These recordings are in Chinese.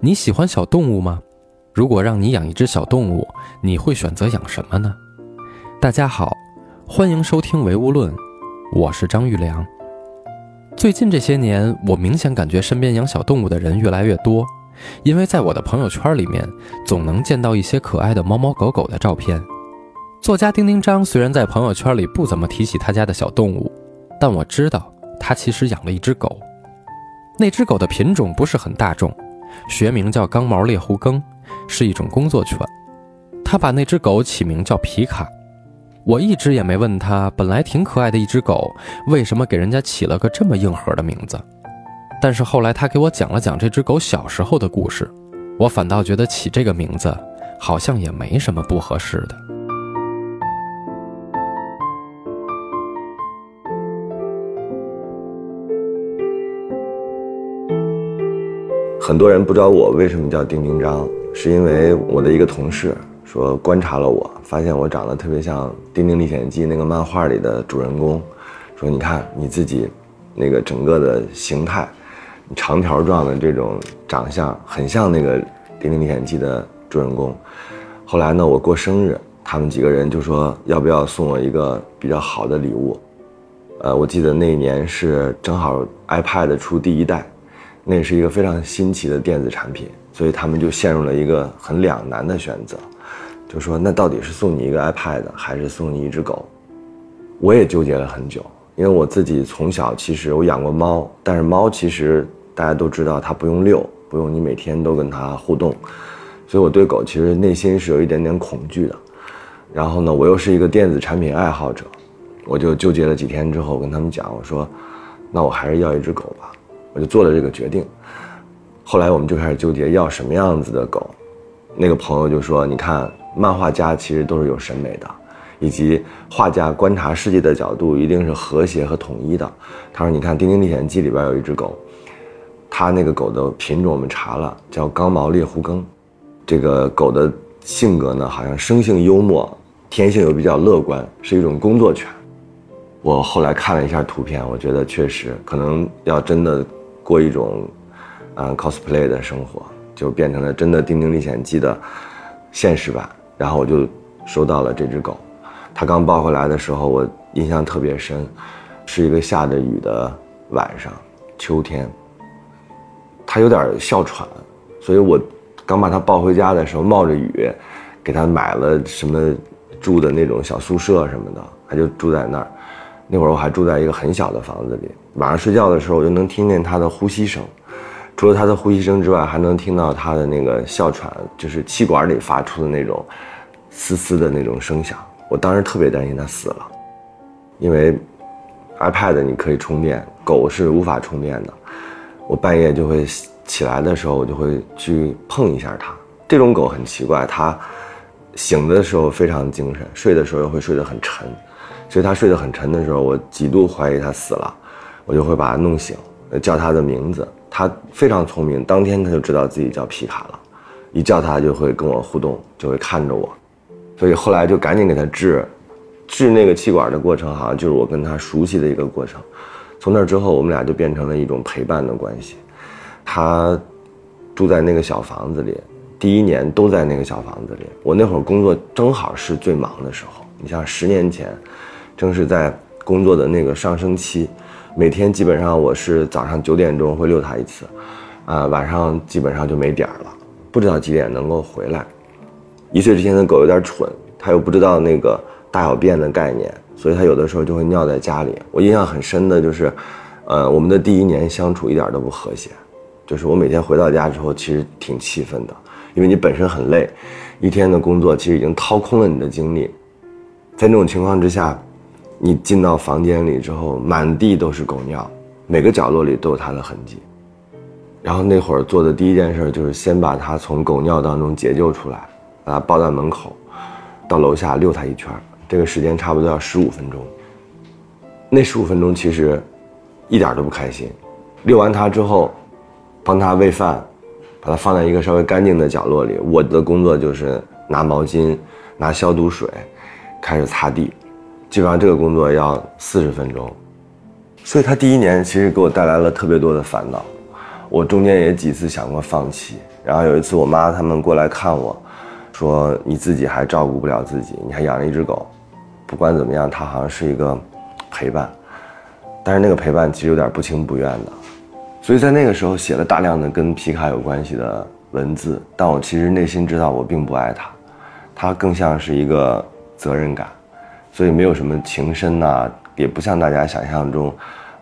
你喜欢小动物吗？如果让你养一只小动物，你会选择养什么呢？大家好，欢迎收听唯物论，我是张玉良。最近这些年，我明显感觉身边养小动物的人越来越多，因为在我的朋友圈里面，总能见到一些可爱的猫猫狗狗的照片。作家丁丁张虽然在朋友圈里不怎么提起他家的小动物，但我知道他其实养了一只狗。那只狗的品种不是很大众。学名叫刚毛猎狐梗，是一种工作犬。他把那只狗起名叫皮卡。我一直也没问他，本来挺可爱的一只狗，为什么给人家起了个这么硬核的名字？但是后来他给我讲了讲这只狗小时候的故事，我反倒觉得起这个名字好像也没什么不合适的。很多人不知道我为什么叫丁丁张，是因为我的一个同事说观察了我，发现我长得特别像《丁丁历险记》那个漫画里的主人公，说你看你自己，那个整个的形态，长条状的这种长相，很像那个《丁丁历险记》的主人公。后来呢，我过生日，他们几个人就说要不要送我一个比较好的礼物，呃，我记得那一年是正好 iPad 出第一代。那是一个非常新奇的电子产品，所以他们就陷入了一个很两难的选择，就说那到底是送你一个 iPad 还是送你一只狗？我也纠结了很久，因为我自己从小其实我养过猫，但是猫其实大家都知道它不用遛，不用你每天都跟它互动，所以我对狗其实内心是有一点点恐惧的。然后呢，我又是一个电子产品爱好者，我就纠结了几天之后，我跟他们讲，我说，那我还是要一只狗吧。我就做了这个决定，后来我们就开始纠结要什么样子的狗。那个朋友就说：“你看，漫画家其实都是有审美的，以及画家观察世界的角度一定是和谐和统一的。”他说：“你看《丁丁历险记》里边有一只狗，它那个狗的品种我们查了，叫刚毛猎狐梗。这个狗的性格呢，好像生性幽默，天性又比较乐观，是一种工作犬。我后来看了一下图片，我觉得确实可能要真的。”过一种，嗯，cosplay 的生活，就变成了真的《丁丁历险记》的现实版。然后我就收到了这只狗，它刚抱回来的时候，我印象特别深，是一个下着雨的晚上，秋天。它有点哮喘，所以我刚把它抱回家的时候，冒着雨，给它买了什么住的那种小宿舍什么的，它就住在那儿。那会儿我还住在一个很小的房子里，晚上睡觉的时候我就能听见他的呼吸声，除了他的呼吸声之外，还能听到他的那个哮喘，就是气管里发出的那种嘶嘶的那种声响。我当时特别担心他死了，因为 iPad 你可以充电，狗是无法充电的。我半夜就会起来的时候，我就会去碰一下它。这种狗很奇怪，它醒的时候非常精神，睡的时候又会睡得很沉。所以他睡得很沉的时候，我几度怀疑他死了，我就会把他弄醒，叫他的名字。他非常聪明，当天他就知道自己叫皮卡了，一叫他就会跟我互动，就会看着我。所以后来就赶紧给他治，治那个气管的过程，好像就是我跟他熟悉的一个过程。从那之后，我们俩就变成了一种陪伴的关系。他住在那个小房子里，第一年都在那个小房子里。我那会儿工作正好是最忙的时候，你像十年前。正是在工作的那个上升期，每天基本上我是早上九点钟会遛它一次，啊，晚上基本上就没点儿了，不知道几点能够回来。一岁之前的狗有点蠢，它又不知道那个大小便的概念，所以它有的时候就会尿在家里。我印象很深的就是，呃，我们的第一年相处一点都不和谐，就是我每天回到家之后其实挺气愤的，因为你本身很累，一天的工作其实已经掏空了你的精力，在那种情况之下。你进到房间里之后，满地都是狗尿，每个角落里都有它的痕迹。然后那会儿做的第一件事就是先把它从狗尿当中解救出来，把它抱在门口，到楼下遛它一圈。这个时间差不多要十五分钟。那十五分钟其实一点都不开心。遛完它之后，帮它喂饭，把它放在一个稍微干净的角落里。我的工作就是拿毛巾、拿消毒水，开始擦地。基本上这个工作要四十分钟，所以他第一年其实给我带来了特别多的烦恼。我中间也几次想过放弃。然后有一次，我妈他们过来看我，说你自己还照顾不了自己，你还养了一只狗，不管怎么样，它好像是一个陪伴，但是那个陪伴其实有点不情不愿的。所以在那个时候写了大量的跟皮卡有关系的文字，但我其实内心知道我并不爱他，他更像是一个责任感，所以没有什么情深呐，也不像大家想象中，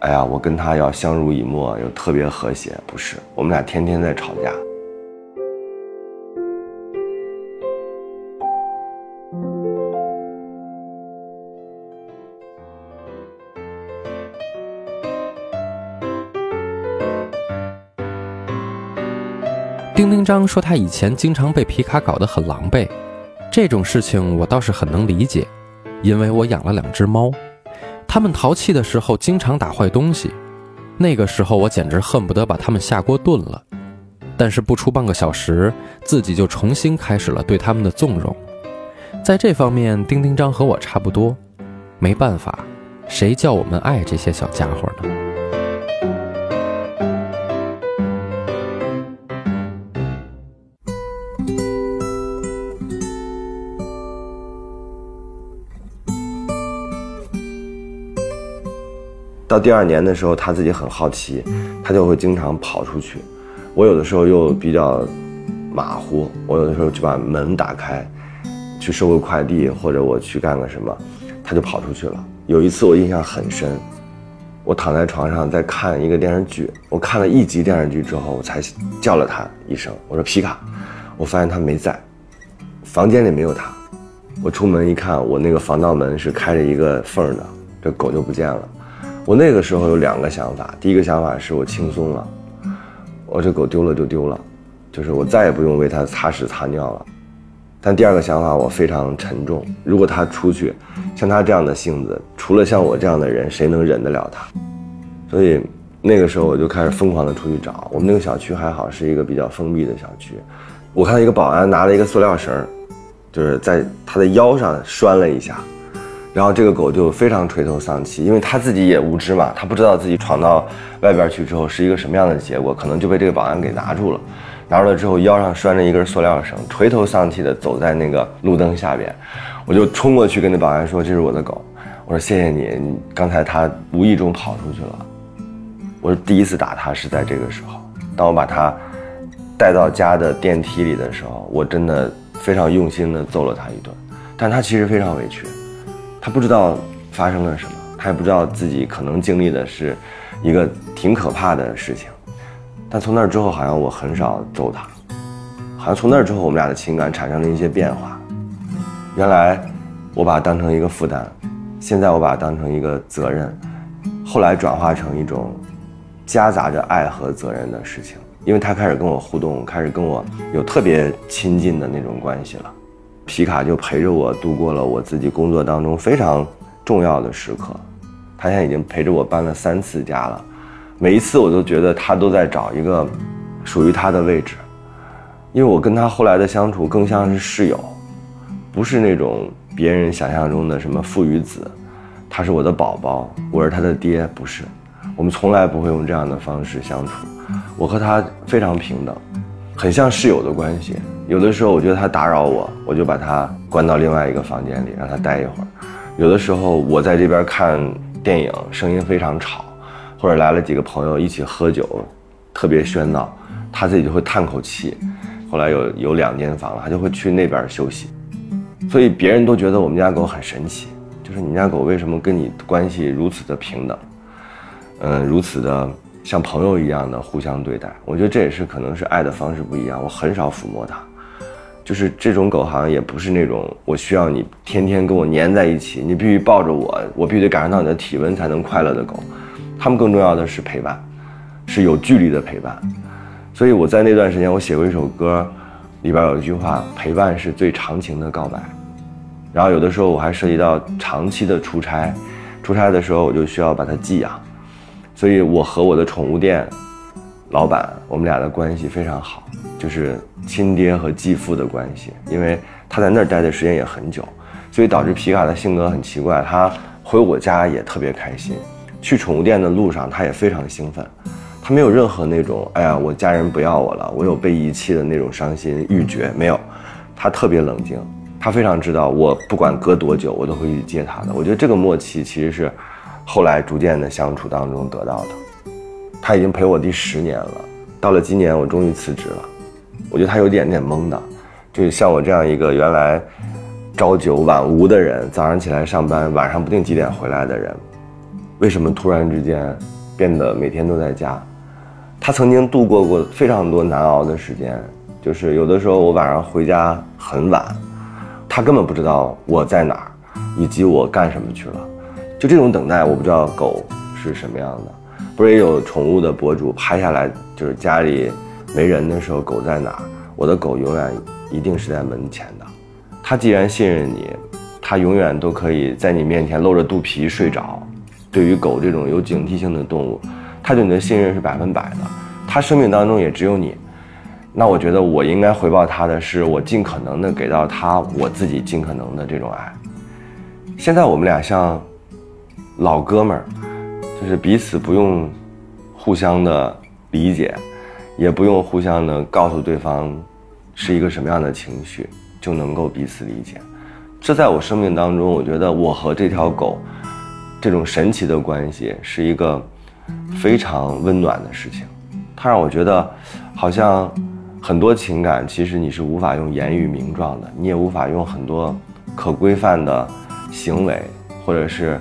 哎呀，我跟他要相濡以沫，又特别和谐，不是，我们俩天天在吵架。丁丁章说他以前经常被皮卡搞得很狼狈，这种事情我倒是很能理解，因为我养了两只猫，它们淘气的时候经常打坏东西，那个时候我简直恨不得把它们下锅炖了。但是不出半个小时，自己就重新开始了对它们的纵容。在这方面，丁丁章和我差不多，没办法，谁叫我们爱这些小家伙呢？到第二年的时候，他自己很好奇，他就会经常跑出去。我有的时候又比较马虎，我有的时候就把门打开，去收个快递或者我去干个什么，他就跑出去了。有一次我印象很深，我躺在床上在看一个电视剧，我看了一集电视剧之后，我才叫了他一声，我说皮卡，我发现他没在，房间里没有他。我出门一看，我那个防盗门是开着一个缝的，这狗就不见了。我那个时候有两个想法，第一个想法是我轻松了，我这狗丢了就丢了，就是我再也不用为它擦屎擦尿了。但第二个想法我非常沉重，如果它出去，像它这样的性子，除了像我这样的人，谁能忍得了它？所以那个时候我就开始疯狂的出去找。我们那个小区还好是一个比较封闭的小区，我看到一个保安拿了一个塑料绳，就是在他的腰上拴了一下。然后这个狗就非常垂头丧气，因为它自己也无知嘛，它不知道自己闯到外边去之后是一个什么样的结果，可能就被这个保安给拿住了。拿住了之后，腰上拴着一根塑料绳，垂头丧气的走在那个路灯下边。我就冲过去跟那保安说：“这是我的狗。”我说：“谢谢你，刚才它无意中跑出去了。”我说：“第一次打它是在这个时候。当我把它带到家的电梯里的时候，我真的非常用心的揍了它一顿，但它其实非常委屈。”他不知道发生了什么，他也不知道自己可能经历的是一个挺可怕的事情。但从那之后，好像我很少揍他，好像从那之后，我们俩的情感产生了一些变化。原来我把他当成一个负担，现在我把他当成一个责任，后来转化成一种夹杂着爱和责任的事情。因为他开始跟我互动，开始跟我有特别亲近的那种关系了。皮卡就陪着我度过了我自己工作当中非常重要的时刻，他现在已经陪着我搬了三次家了，每一次我都觉得他都在找一个属于他的位置，因为我跟他后来的相处更像是室友，不是那种别人想象中的什么父与子，他是我的宝宝，我是他的爹，不是，我们从来不会用这样的方式相处，我和他非常平等。很像室友的关系，有的时候我觉得他打扰我，我就把他关到另外一个房间里，让他待一会儿。有的时候我在这边看电影，声音非常吵，或者来了几个朋友一起喝酒，特别喧闹，他自己就会叹口气。后来有有两间房了，他就会去那边休息。所以别人都觉得我们家狗很神奇，就是你家狗为什么跟你关系如此的平等，嗯，如此的。像朋友一样的互相对待，我觉得这也是可能是爱的方式不一样。我很少抚摸它，就是这种狗好像也不是那种我需要你天天跟我粘在一起，你必须抱着我，我必须得感受到你的体温才能快乐的狗。它们更重要的是陪伴，是有距离的陪伴。所以我在那段时间，我写过一首歌，里边有一句话：陪伴是最长情的告白。然后有的时候我还涉及到长期的出差，出差的时候我就需要把它寄养。所以，我和我的宠物店老板，我们俩的关系非常好，就是亲爹和继父的关系。因为他在那儿待的时间也很久，所以导致皮卡的性格很奇怪。他回我家也特别开心，去宠物店的路上他也非常兴奋。他没有任何那种哎呀我家人不要我了，我有被遗弃的那种伤心欲绝，没有，他特别冷静，他非常知道我不管隔多久我都会去接他的。我觉得这个默契其实是后来逐渐的相处当中得到的。他已经陪我第十年了，到了今年我终于辞职了，我觉得他有点点懵的，就像我这样一个原来朝九晚五的人，早上起来上班，晚上不定几点回来的人，为什么突然之间变得每天都在家？他曾经度过过非常多难熬的时间，就是有的时候我晚上回家很晚，他根本不知道我在哪儿，以及我干什么去了。就这种等待，我不知道狗是什么样的。不是也有宠物的博主拍下来，就是家里没人的时候狗在哪儿？我的狗永远一定是在门前的。它既然信任你，它永远都可以在你面前露着肚皮睡着。对于狗这种有警惕性的动物。它对你的信任是百分百的，它生命当中也只有你，那我觉得我应该回报它的是，我尽可能的给到它我自己尽可能的这种爱。现在我们俩像老哥们儿，就是彼此不用互相的理解，也不用互相的告诉对方是一个什么样的情绪，就能够彼此理解。这在我生命当中，我觉得我和这条狗这种神奇的关系是一个。非常温暖的事情，它让我觉得，好像很多情感其实你是无法用言语名状的，你也无法用很多可规范的行为，或者是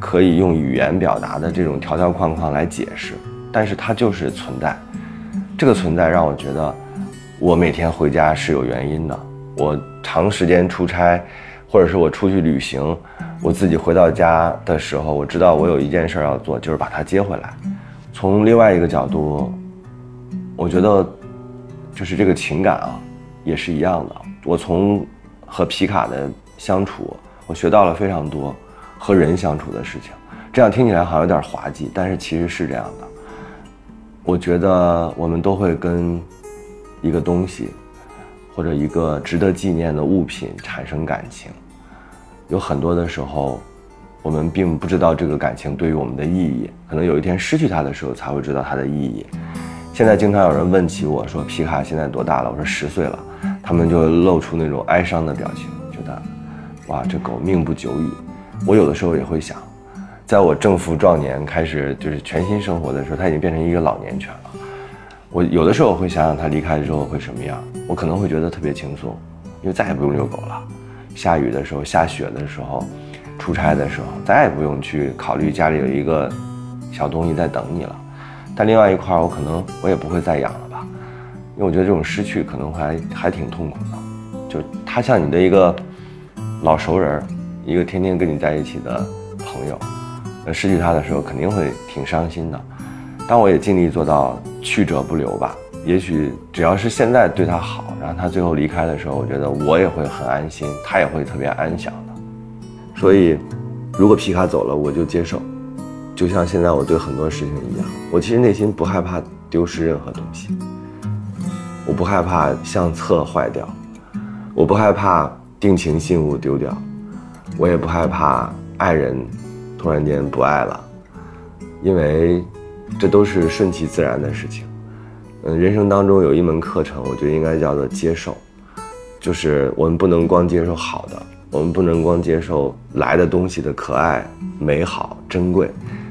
可以用语言表达的这种条条框框来解释，但是它就是存在。这个存在让我觉得，我每天回家是有原因的。我长时间出差，或者是我出去旅行。我自己回到家的时候，我知道我有一件事要做，就是把它接回来。从另外一个角度，我觉得，就是这个情感啊，也是一样的。我从和皮卡的相处，我学到了非常多和人相处的事情。这样听起来好像有点滑稽，但是其实是这样的。我觉得我们都会跟一个东西，或者一个值得纪念的物品产生感情。有很多的时候，我们并不知道这个感情对于我们的意义，可能有一天失去它的时候才会知道它的意义。现在经常有人问起我说：“皮卡现在多大了？”我说：“十岁了。”他们就露出那种哀伤的表情，觉得，哇，这狗命不久矣。我有的时候也会想，在我正负壮年开始就是全新生活的时候，它已经变成一个老年犬了。我有的时候会想想它离开之后会什么样，我可能会觉得特别轻松，因为再也不用遛狗了。下雨的时候，下雪的时候，出差的时候，再也不用去考虑家里有一个小东西在等你了。但另外一块，我可能我也不会再养了吧，因为我觉得这种失去可能还还挺痛苦的。就他像你的一个老熟人，一个天天跟你在一起的朋友，失去他的时候肯定会挺伤心的。但我也尽力做到去者不留吧。也许只要是现在对他好。然后他最后离开的时候，我觉得我也会很安心，他也会特别安详的。所以，如果皮卡走了，我就接受，就像现在我对很多事情一样。我其实内心不害怕丢失任何东西，我不害怕相册坏掉，我不害怕定情信物丢掉，我也不害怕爱人突然间不爱了，因为这都是顺其自然的事情。嗯，人生当中有一门课程，我觉得应该叫做接受，就是我们不能光接受好的，我们不能光接受来的东西的可爱、美好、珍贵，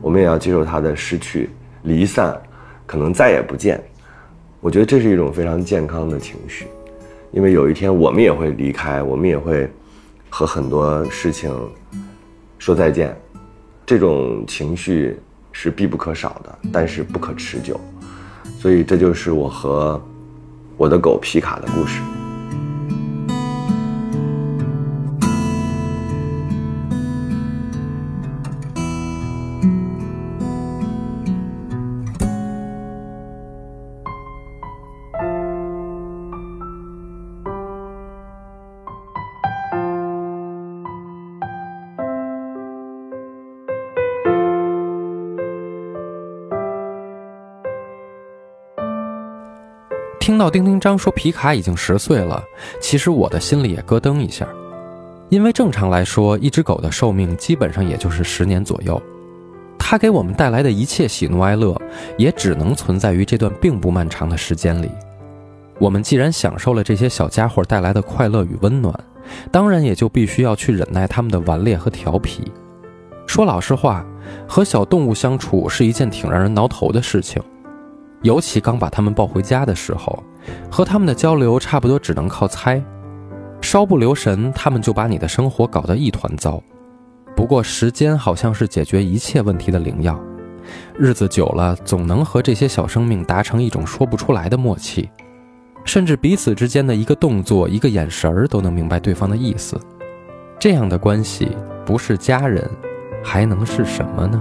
我们也要接受它的失去、离散，可能再也不见。我觉得这是一种非常健康的情绪，因为有一天我们也会离开，我们也会和很多事情说再见，这种情绪是必不可少的，但是不可持久。所以，这就是我和我的狗皮卡的故事。听到丁丁张说皮卡已经十岁了，其实我的心里也咯噔一下，因为正常来说，一只狗的寿命基本上也就是十年左右。它给我们带来的一切喜怒哀乐，也只能存在于这段并不漫长的时间里。我们既然享受了这些小家伙带来的快乐与温暖，当然也就必须要去忍耐他们的顽劣和调皮。说老实话，和小动物相处是一件挺让人挠头的事情，尤其刚把它们抱回家的时候，和他们的交流差不多只能靠猜，稍不留神，他们就把你的生活搞得一团糟。不过时间好像是解决一切问题的灵药，日子久了，总能和这些小生命达成一种说不出来的默契，甚至彼此之间的一个动作、一个眼神儿都能明白对方的意思。这样的关系不是家人。还能是什么呢？